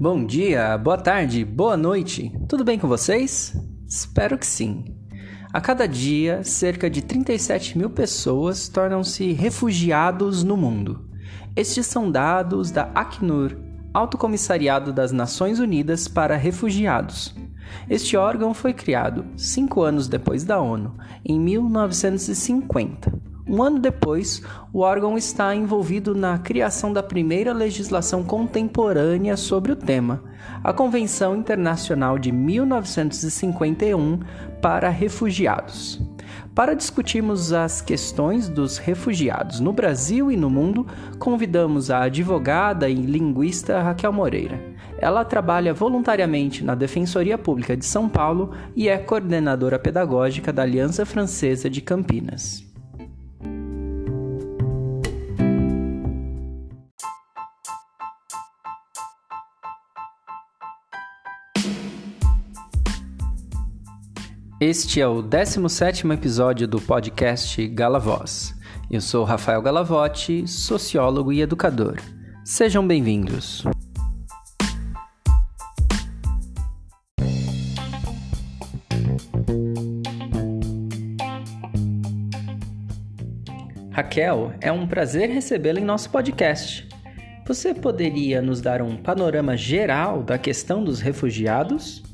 Bom dia, boa tarde, boa noite. Tudo bem com vocês? Espero que sim. A cada dia, cerca de 37 mil pessoas tornam-se refugiados no mundo. Estes são dados da Acnur, Alto Comissariado das Nações Unidas para Refugiados. Este órgão foi criado cinco anos depois da ONU, em 1950. Um ano depois, o órgão está envolvido na criação da primeira legislação contemporânea sobre o tema, a Convenção Internacional de 1951 para Refugiados. Para discutirmos as questões dos refugiados no Brasil e no mundo, convidamos a advogada e linguista Raquel Moreira. Ela trabalha voluntariamente na Defensoria Pública de São Paulo e é coordenadora pedagógica da Aliança Francesa de Campinas. Este é o 17º episódio do podcast Galavoz. Eu sou Rafael Galavotti, sociólogo e educador. Sejam bem-vindos. Raquel, é um prazer recebê-la em nosso podcast. Você poderia nos dar um panorama geral da questão dos refugiados?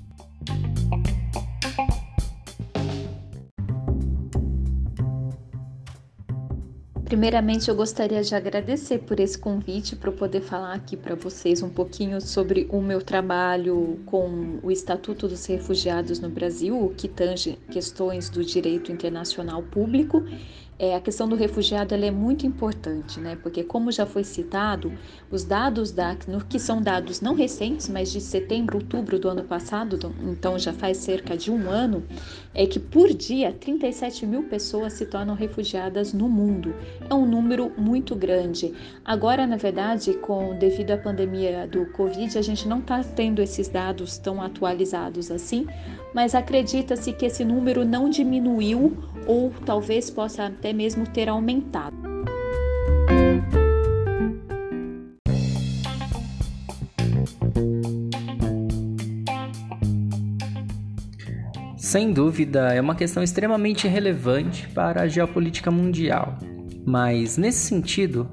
Primeiramente, eu gostaria de agradecer por esse convite para poder falar aqui para vocês um pouquinho sobre o meu trabalho com o Estatuto dos Refugiados no Brasil, que tange questões do direito internacional público é, a questão do refugiado é muito importante, né? Porque, como já foi citado, os dados da Acnur, que são dados não recentes, mas de setembro, outubro do ano passado, então já faz cerca de um ano, é que por dia 37 mil pessoas se tornam refugiadas no mundo. É um número muito grande. Agora, na verdade, com devido à pandemia do Covid, a gente não está tendo esses dados tão atualizados assim, mas acredita-se que esse número não diminuiu ou talvez possa até mesmo ter aumentado. Sem dúvida, é uma questão extremamente relevante para a geopolítica mundial. Mas, nesse sentido,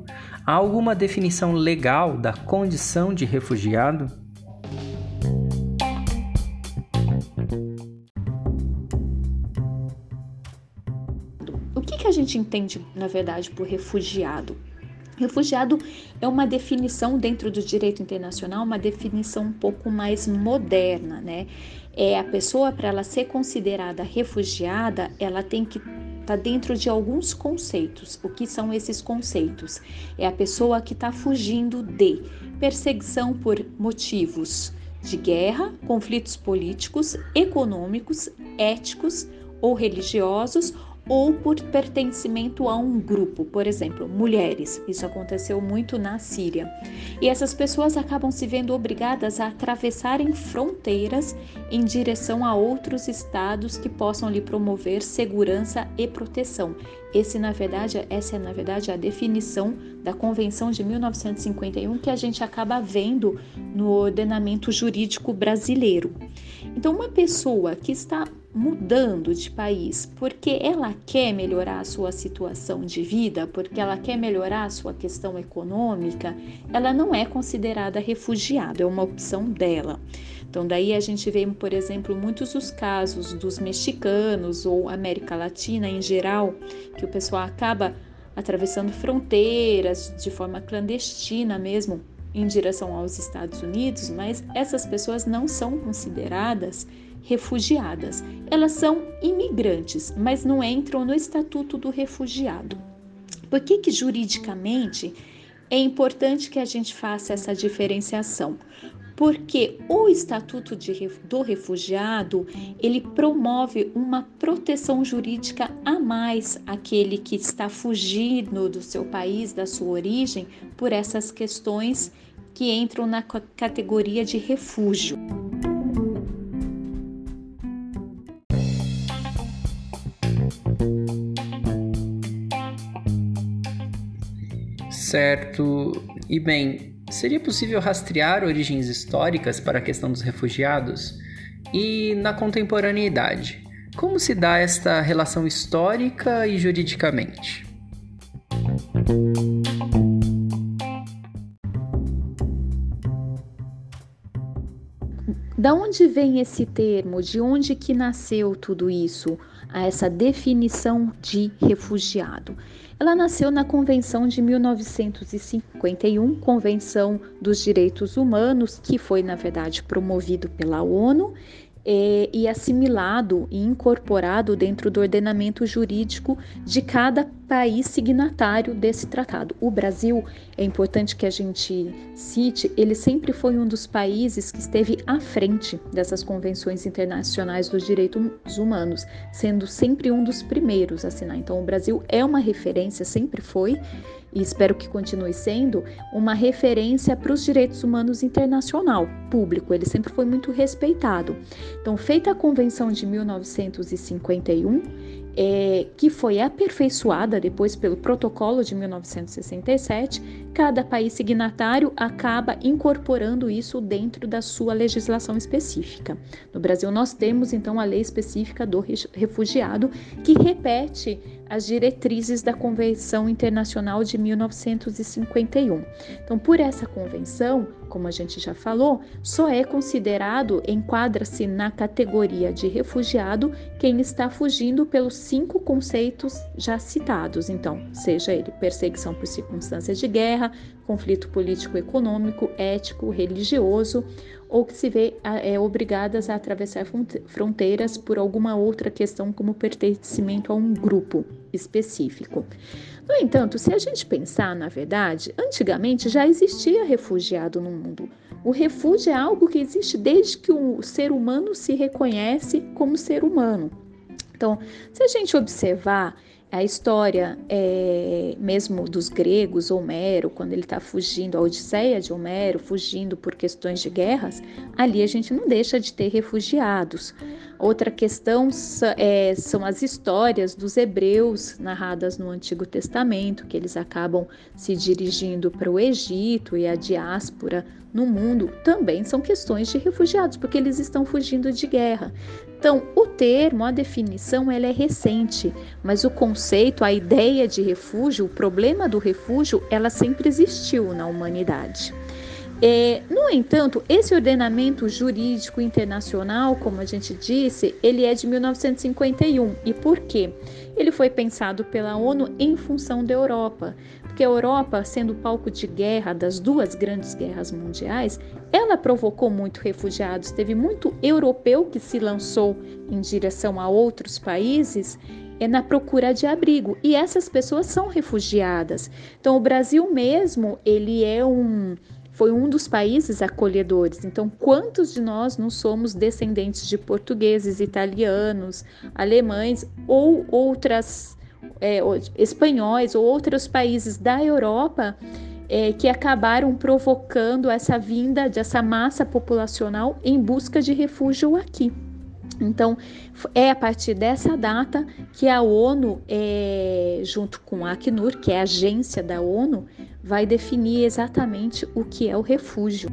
há alguma definição legal da condição de refugiado? Que a gente entende, na verdade, por refugiado? Refugiado é uma definição dentro do direito internacional, uma definição um pouco mais moderna, né? É a pessoa para ela ser considerada refugiada, ela tem que está dentro de alguns conceitos. O que são esses conceitos? É a pessoa que está fugindo de perseguição por motivos de guerra, conflitos políticos, econômicos, éticos ou religiosos ou por pertencimento a um grupo, por exemplo, mulheres. Isso aconteceu muito na Síria. E essas pessoas acabam se vendo obrigadas a atravessarem fronteiras em direção a outros estados que possam lhe promover segurança e proteção. Esse, na verdade, essa é na verdade a definição da Convenção de 1951 que a gente acaba vendo no ordenamento jurídico brasileiro. Então, uma pessoa que está mudando de país porque ela quer melhorar a sua situação de vida, porque ela quer melhorar a sua questão econômica, ela não é considerada refugiada, é uma opção dela. Então, daí a gente vê, por exemplo, muitos os casos dos mexicanos ou América Latina em geral, que o pessoal acaba atravessando fronteiras de forma clandestina mesmo em direção aos Estados Unidos, mas essas pessoas não são consideradas refugiadas. Elas são imigrantes, mas não entram no estatuto do refugiado. Por que, que juridicamente é importante que a gente faça essa diferenciação? Porque o estatuto de, do refugiado ele promove uma proteção jurídica a mais àquele que está fugindo do seu país, da sua origem, por essas questões que entram na categoria de refúgio. Certo. E bem, seria possível rastrear origens históricas para a questão dos refugiados? E na contemporaneidade, como se dá esta relação histórica e juridicamente? Da onde vem esse termo? De onde que nasceu tudo isso? Essa definição de refugiado. Ela nasceu na Convenção de 1951, Convenção dos Direitos Humanos, que foi na verdade promovido pela ONU é, e assimilado e incorporado dentro do ordenamento jurídico de cada país signatário desse tratado. O Brasil, é importante que a gente cite, ele sempre foi um dos países que esteve à frente dessas convenções internacionais dos direitos humanos, sendo sempre um dos primeiros a assinar. Então, o Brasil é uma referência, sempre foi, e espero que continue sendo, uma referência para os direitos humanos internacional, público. Ele sempre foi muito respeitado. Então, feita a Convenção de 1951, é, que foi aperfeiçoada depois pelo Protocolo de 1967, cada país signatário acaba incorporando isso dentro da sua legislação específica. No Brasil, nós temos então a lei específica do refugiado, que repete as diretrizes da Convenção Internacional de 1951. Então, por essa convenção, como a gente já falou, só é considerado, enquadra-se na categoria de refugiado quem está fugindo pelos cinco conceitos já citados. Então, seja ele perseguição por circunstâncias de guerra, conflito político-econômico, ético, religioso, ou que se vê é, obrigadas a atravessar fronteiras por alguma outra questão, como pertencimento a um grupo específico. No entanto, se a gente pensar, na verdade, antigamente já existia refugiado no mundo. O refúgio é algo que existe desde que o ser humano se reconhece como ser humano. Então, se a gente observar a história é, mesmo dos gregos, Homero, quando ele está fugindo, a Odisseia de Homero, fugindo por questões de guerras, ali a gente não deixa de ter refugiados. Outra questão é, são as histórias dos hebreus narradas no Antigo Testamento, que eles acabam se dirigindo para o Egito e a diáspora no mundo também são questões de refugiados, porque eles estão fugindo de guerra. Então, o termo, a definição, ela é recente, mas o conceito, a ideia de refúgio, o problema do refúgio, ela sempre existiu na humanidade. É, no entanto, esse ordenamento jurídico internacional, como a gente disse, ele é de 1951. E por quê? Ele foi pensado pela ONU em função da Europa, porque a Europa, sendo palco de guerra das duas grandes guerras mundiais, ela provocou muito refugiados. Teve muito europeu que se lançou em direção a outros países é na procura de abrigo e essas pessoas são refugiadas. Então o Brasil mesmo ele é um foi um dos países acolhedores. Então, quantos de nós não somos descendentes de portugueses, italianos, alemães ou outras é, espanhóis ou outros países da Europa é, que acabaram provocando essa vinda dessa massa populacional em busca de refúgio aqui. Então, é a partir dessa data que a ONU, é, junto com a Acnur, que é a agência da ONU, vai definir exatamente o que é o refúgio.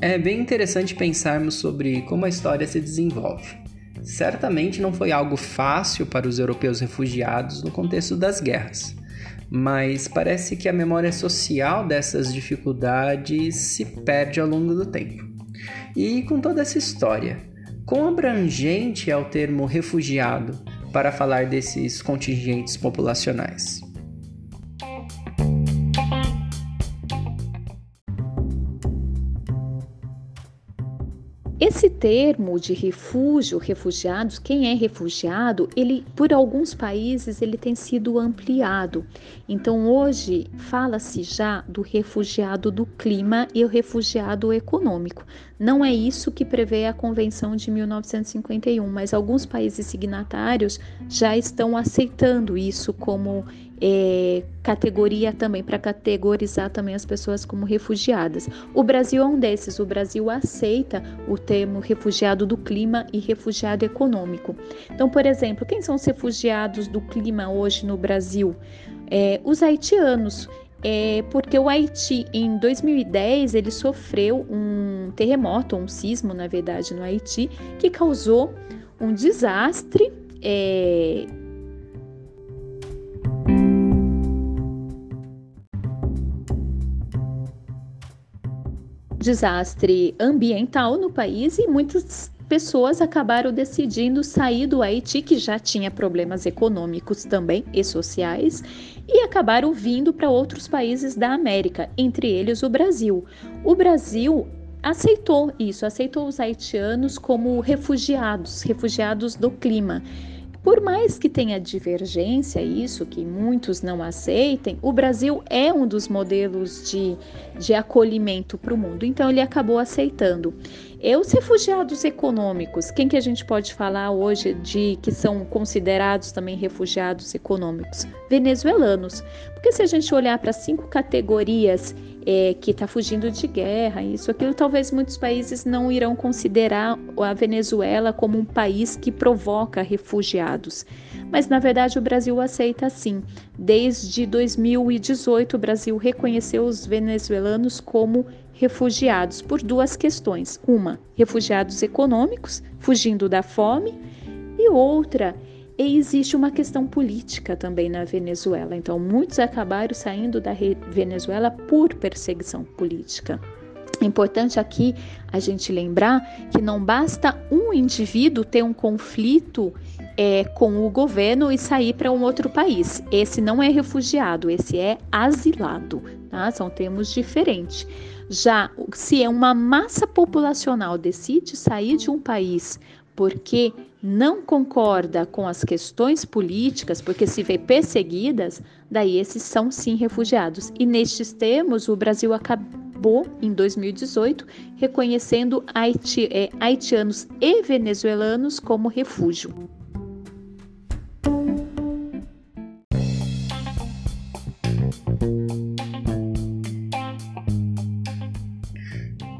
É bem interessante pensarmos sobre como a história se desenvolve. Certamente não foi algo fácil para os europeus refugiados no contexto das guerras mas parece que a memória social dessas dificuldades se perde ao longo do tempo. E com toda essa história, quão abrangente é o termo refugiado para falar desses contingentes populacionais? Esse termo de refúgio, refugiados, quem é refugiado, ele por alguns países ele tem sido ampliado. Então hoje fala-se já do refugiado do clima e o refugiado econômico. Não é isso que prevê a Convenção de 1951, mas alguns países signatários já estão aceitando isso como é, categoria também, para categorizar também as pessoas como refugiadas. O Brasil é um desses, o Brasil aceita o termo refugiado do clima e refugiado econômico. Então, por exemplo, quem são os refugiados do clima hoje no Brasil? É, os haitianos. É porque o Haiti, em 2010, ele sofreu um terremoto, um sismo, na verdade, no Haiti, que causou um desastre é, desastre ambiental no país e muitas pessoas acabaram decidindo sair do Haiti, que já tinha problemas econômicos também e sociais, e acabaram vindo para outros países da América, entre eles o Brasil. O Brasil aceitou isso, aceitou os haitianos como refugiados, refugiados do clima. Por mais que tenha divergência, isso que muitos não aceitem, o Brasil é um dos modelos de, de acolhimento para o mundo, então ele acabou aceitando. E os refugiados econômicos, quem que a gente pode falar hoje de que são considerados também refugiados econômicos? Venezuelanos. Porque se a gente olhar para cinco categorias é, que está fugindo de guerra, isso, aquilo, talvez muitos países não irão considerar a Venezuela como um país que provoca refugiados. Mas na verdade o Brasil aceita sim. Desde 2018, o Brasil reconheceu os venezuelanos como refugiados por duas questões: uma, refugiados econômicos, fugindo da fome, e outra, e existe uma questão política também na Venezuela. Então, muitos acabaram saindo da Venezuela por perseguição política. Importante aqui a gente lembrar que não basta um indivíduo ter um conflito é, com o governo e sair para um outro país. Esse não é refugiado, esse é asilado. Tá? São termos diferentes. Já se é uma massa populacional decide sair de um país porque não concorda com as questões políticas, porque se vê perseguidas, daí esses são sim refugiados. E nestes termos, o Brasil acabou, em 2018, reconhecendo haiti, é, haitianos e venezuelanos como refúgio.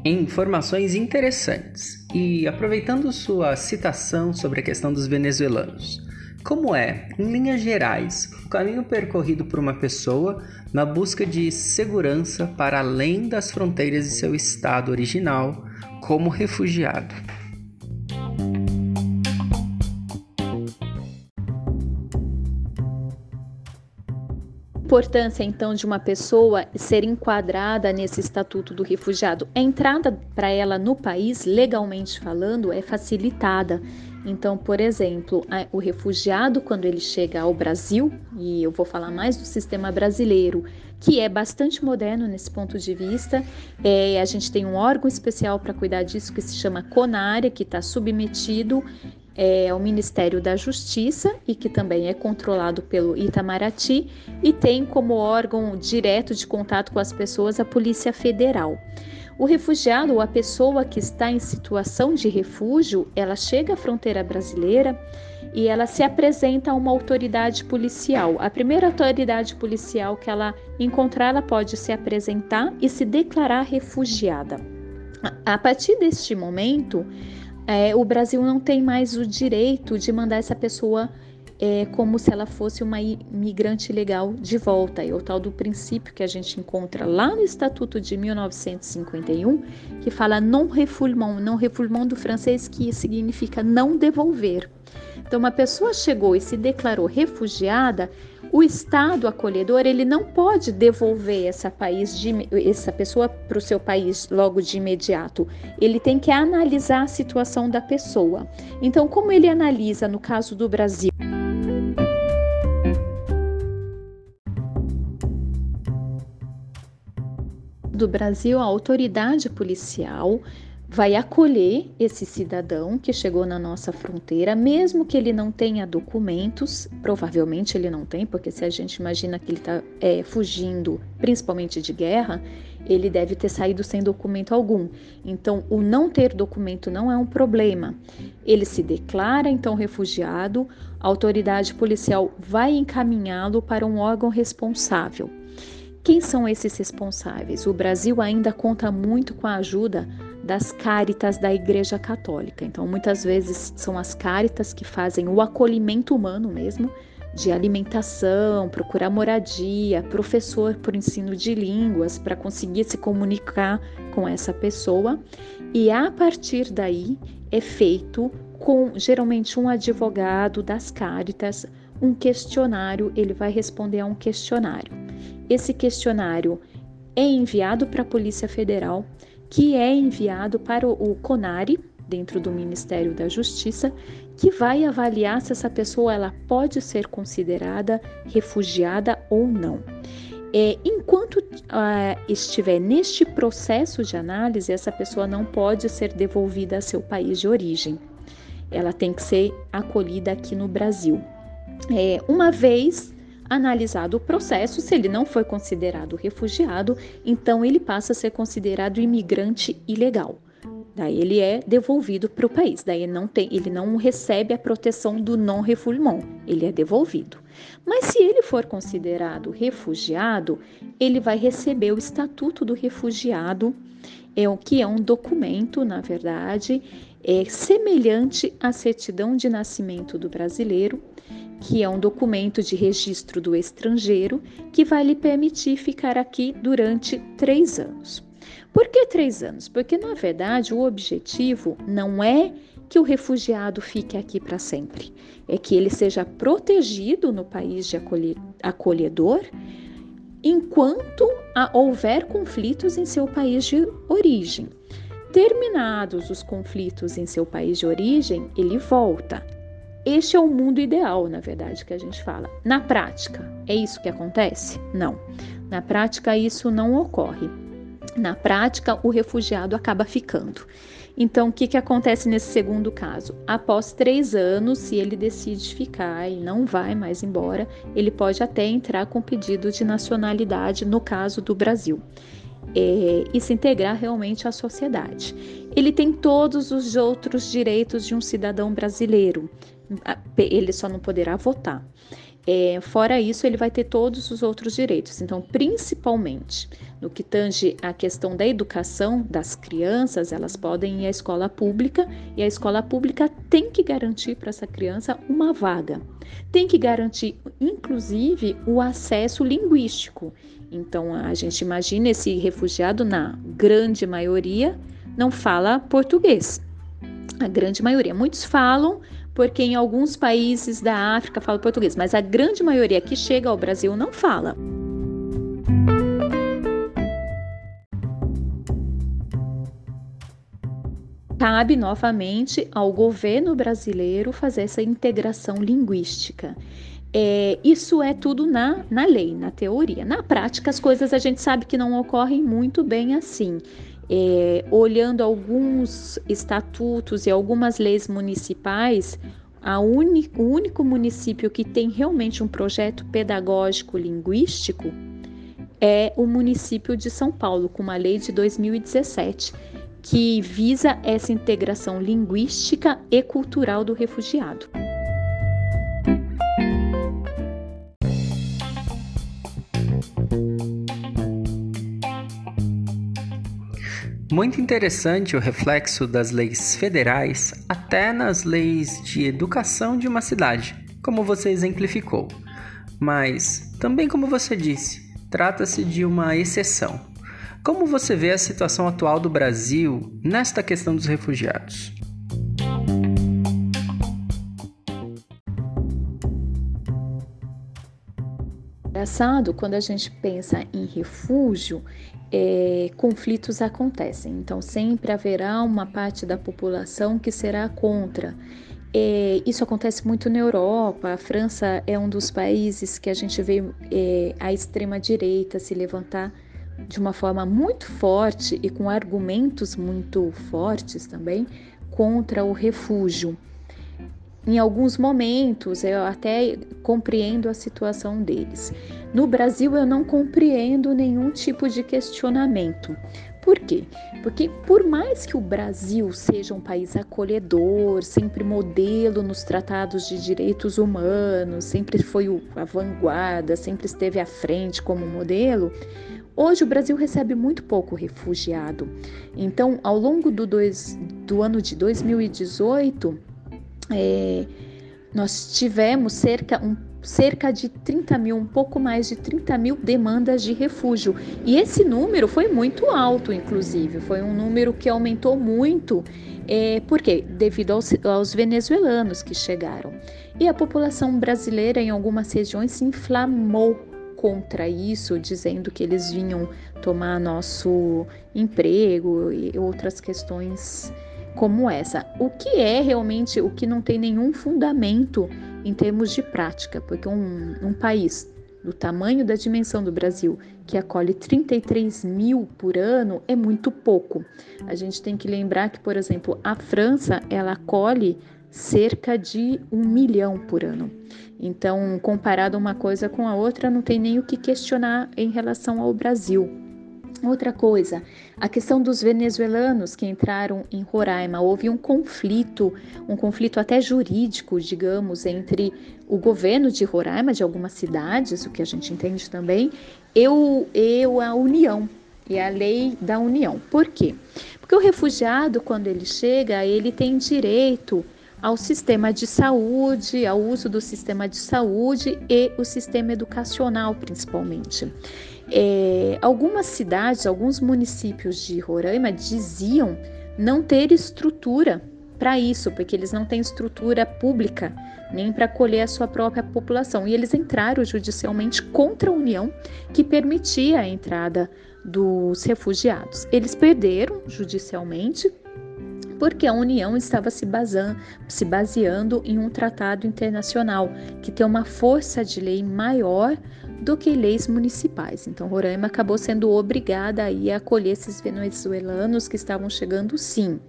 Informações interessantes. E aproveitando sua citação sobre a questão dos venezuelanos, como é, em linhas gerais, o caminho percorrido por uma pessoa na busca de segurança para além das fronteiras de seu estado original como refugiado? Importância então de uma pessoa ser enquadrada nesse estatuto do refugiado? A entrada para ela no país, legalmente falando, é facilitada. Então, por exemplo, o refugiado, quando ele chega ao Brasil, e eu vou falar mais do sistema brasileiro, que é bastante moderno nesse ponto de vista, é, a gente tem um órgão especial para cuidar disso que se chama CONARE, que está submetido é o Ministério da Justiça e que também é controlado pelo Itamaraty e tem como órgão direto de contato com as pessoas a Polícia Federal. O refugiado ou a pessoa que está em situação de refúgio, ela chega à fronteira brasileira e ela se apresenta a uma autoridade policial. A primeira autoridade policial que ela encontrar, ela pode se apresentar e se declarar refugiada. A partir deste momento, é, o Brasil não tem mais o direito de mandar essa pessoa é, como se ela fosse uma imigrante legal de volta. É o tal do princípio que a gente encontra lá no Estatuto de 1951, que fala non refoulement, non refoulement do francês, que significa não devolver. Então, uma pessoa chegou e se declarou refugiada, o Estado acolhedor ele não pode devolver essa, país de, essa pessoa para o seu país logo de imediato. Ele tem que analisar a situação da pessoa. Então, como ele analisa no caso do Brasil? Do Brasil, a autoridade policial vai acolher esse cidadão que chegou na nossa fronteira, mesmo que ele não tenha documentos, provavelmente ele não tem, porque se a gente imagina que ele está é, fugindo, principalmente de guerra, ele deve ter saído sem documento algum. Então, o não ter documento não é um problema. Ele se declara então refugiado, a autoridade policial vai encaminhá-lo para um órgão responsável. Quem são esses responsáveis? O Brasil ainda conta muito com a ajuda das cáritas da Igreja Católica. Então, muitas vezes são as cáritas que fazem o acolhimento humano mesmo, de alimentação, procurar moradia, professor por ensino de línguas para conseguir se comunicar com essa pessoa. E a partir daí é feito com geralmente um advogado das cáritas, um questionário, ele vai responder a um questionário. Esse questionário é enviado para a Polícia Federal que é enviado para o CONARE, dentro do Ministério da Justiça, que vai avaliar se essa pessoa ela pode ser considerada refugiada ou não. É, enquanto uh, estiver neste processo de análise, essa pessoa não pode ser devolvida a seu país de origem. Ela tem que ser acolhida aqui no Brasil. É, uma vez Analisado o processo, se ele não foi considerado refugiado, então ele passa a ser considerado imigrante ilegal. Daí ele é devolvido para o país. Daí não, tem, ele não recebe a proteção do non-refoulement, ele é devolvido. Mas se ele for considerado refugiado, ele vai receber o estatuto do refugiado, é o que é um documento, na verdade, é semelhante à certidão de nascimento do brasileiro, que é um documento de registro do estrangeiro que vai lhe permitir ficar aqui durante três anos. Por que três anos? Porque, na verdade, o objetivo não é que o refugiado fique aqui para sempre, é que ele seja protegido no país de acolhedor enquanto houver conflitos em seu país de origem. Terminados os conflitos em seu país de origem, ele volta este é o mundo ideal, na verdade, que a gente fala. Na prática, é isso que acontece? Não. Na prática, isso não ocorre. Na prática, o refugiado acaba ficando. Então, o que, que acontece nesse segundo caso? Após três anos, se ele decide ficar e não vai mais embora, ele pode até entrar com pedido de nacionalidade, no caso do Brasil. É, e se integrar realmente à sociedade. Ele tem todos os outros direitos de um cidadão brasileiro, ele só não poderá votar. É, fora isso, ele vai ter todos os outros direitos. Então, principalmente no que tange a questão da educação das crianças, elas podem ir à escola pública e a escola pública tem que garantir para essa criança uma vaga. Tem que garantir, inclusive, o acesso linguístico. Então, a gente imagina esse refugiado, na grande maioria, não fala português. A grande maioria. Muitos falam, porque em alguns países da África fala português, mas a grande maioria que chega ao Brasil não fala. Cabe novamente ao governo brasileiro fazer essa integração linguística. É, isso é tudo na, na lei, na teoria. Na prática, as coisas a gente sabe que não ocorrem muito bem assim. É, olhando alguns estatutos e algumas leis municipais, uni, o único município que tem realmente um projeto pedagógico linguístico é o município de São Paulo, com uma lei de 2017 que visa essa integração linguística e cultural do refugiado. Muito interessante o reflexo das leis federais até nas leis de educação de uma cidade, como você exemplificou. Mas, também como você disse, trata-se de uma exceção. Como você vê a situação atual do Brasil nesta questão dos refugiados? Engraçado, quando a gente pensa em refúgio, é, conflitos acontecem. Então, sempre haverá uma parte da população que será contra. É, isso acontece muito na Europa. A França é um dos países que a gente vê é, a extrema-direita se levantar de uma forma muito forte e com argumentos muito fortes também contra o refúgio. Em alguns momentos eu até compreendo a situação deles. No Brasil eu não compreendo nenhum tipo de questionamento. Por quê? Porque por mais que o Brasil seja um país acolhedor, sempre modelo nos tratados de direitos humanos, sempre foi a vanguarda, sempre esteve à frente como modelo, Hoje o Brasil recebe muito pouco refugiado. Então, ao longo do, dois, do ano de 2018, é, nós tivemos cerca, um, cerca de 30 mil, um pouco mais de 30 mil demandas de refúgio. E esse número foi muito alto, inclusive, foi um número que aumentou muito. É, por quê? Devido aos, aos venezuelanos que chegaram. E a população brasileira, em algumas regiões, se inflamou contra isso, dizendo que eles vinham tomar nosso emprego e outras questões como essa. O que é realmente o que não tem nenhum fundamento em termos de prática, porque um, um país do tamanho da dimensão do Brasil, que acolhe 33 mil por ano, é muito pouco. A gente tem que lembrar que, por exemplo, a França ela acolhe cerca de um milhão por ano. Então, comparado uma coisa com a outra, não tem nem o que questionar em relação ao Brasil. Outra coisa, a questão dos venezuelanos que entraram em Roraima. Houve um conflito, um conflito até jurídico, digamos, entre o governo de Roraima, de algumas cidades, o que a gente entende também, e, o, e a União, e a lei da União. Por quê? Porque o refugiado, quando ele chega, ele tem direito ao sistema de saúde, ao uso do sistema de saúde e o sistema educacional, principalmente. É, algumas cidades, alguns municípios de Roraima diziam não ter estrutura para isso, porque eles não têm estrutura pública nem para acolher a sua própria população. E eles entraram judicialmente contra a União, que permitia a entrada dos refugiados. Eles perderam judicialmente porque a União estava se se baseando em um tratado internacional que tem uma força de lei maior do que leis municipais. Então, Roraima acabou sendo obrigada a, ir a acolher esses venezuelanos que estavam chegando, sim.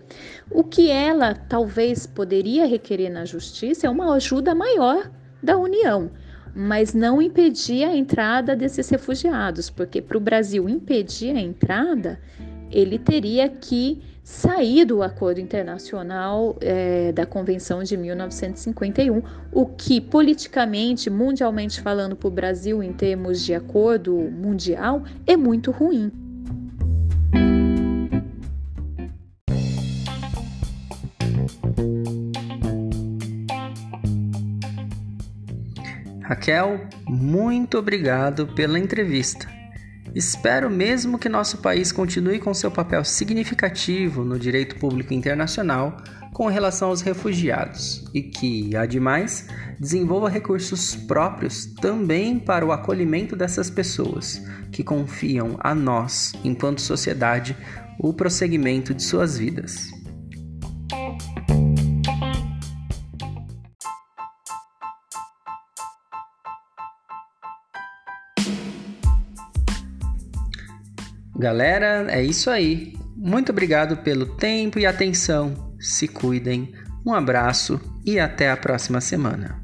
O que ela talvez poderia requerer na justiça é uma ajuda maior da União, mas não impedir a entrada desses refugiados, porque para o Brasil impedir a entrada, ele teria que sair do acordo internacional é, da Convenção de 1951, o que politicamente, mundialmente falando para o Brasil, em termos de acordo mundial, é muito ruim. Raquel, muito obrigado pela entrevista. Espero mesmo que nosso país continue com seu papel significativo no direito público internacional com relação aos refugiados e que, ademais, desenvolva recursos próprios também para o acolhimento dessas pessoas que confiam a nós, enquanto sociedade, o prosseguimento de suas vidas. Galera, é isso aí. Muito obrigado pelo tempo e atenção. Se cuidem. Um abraço e até a próxima semana.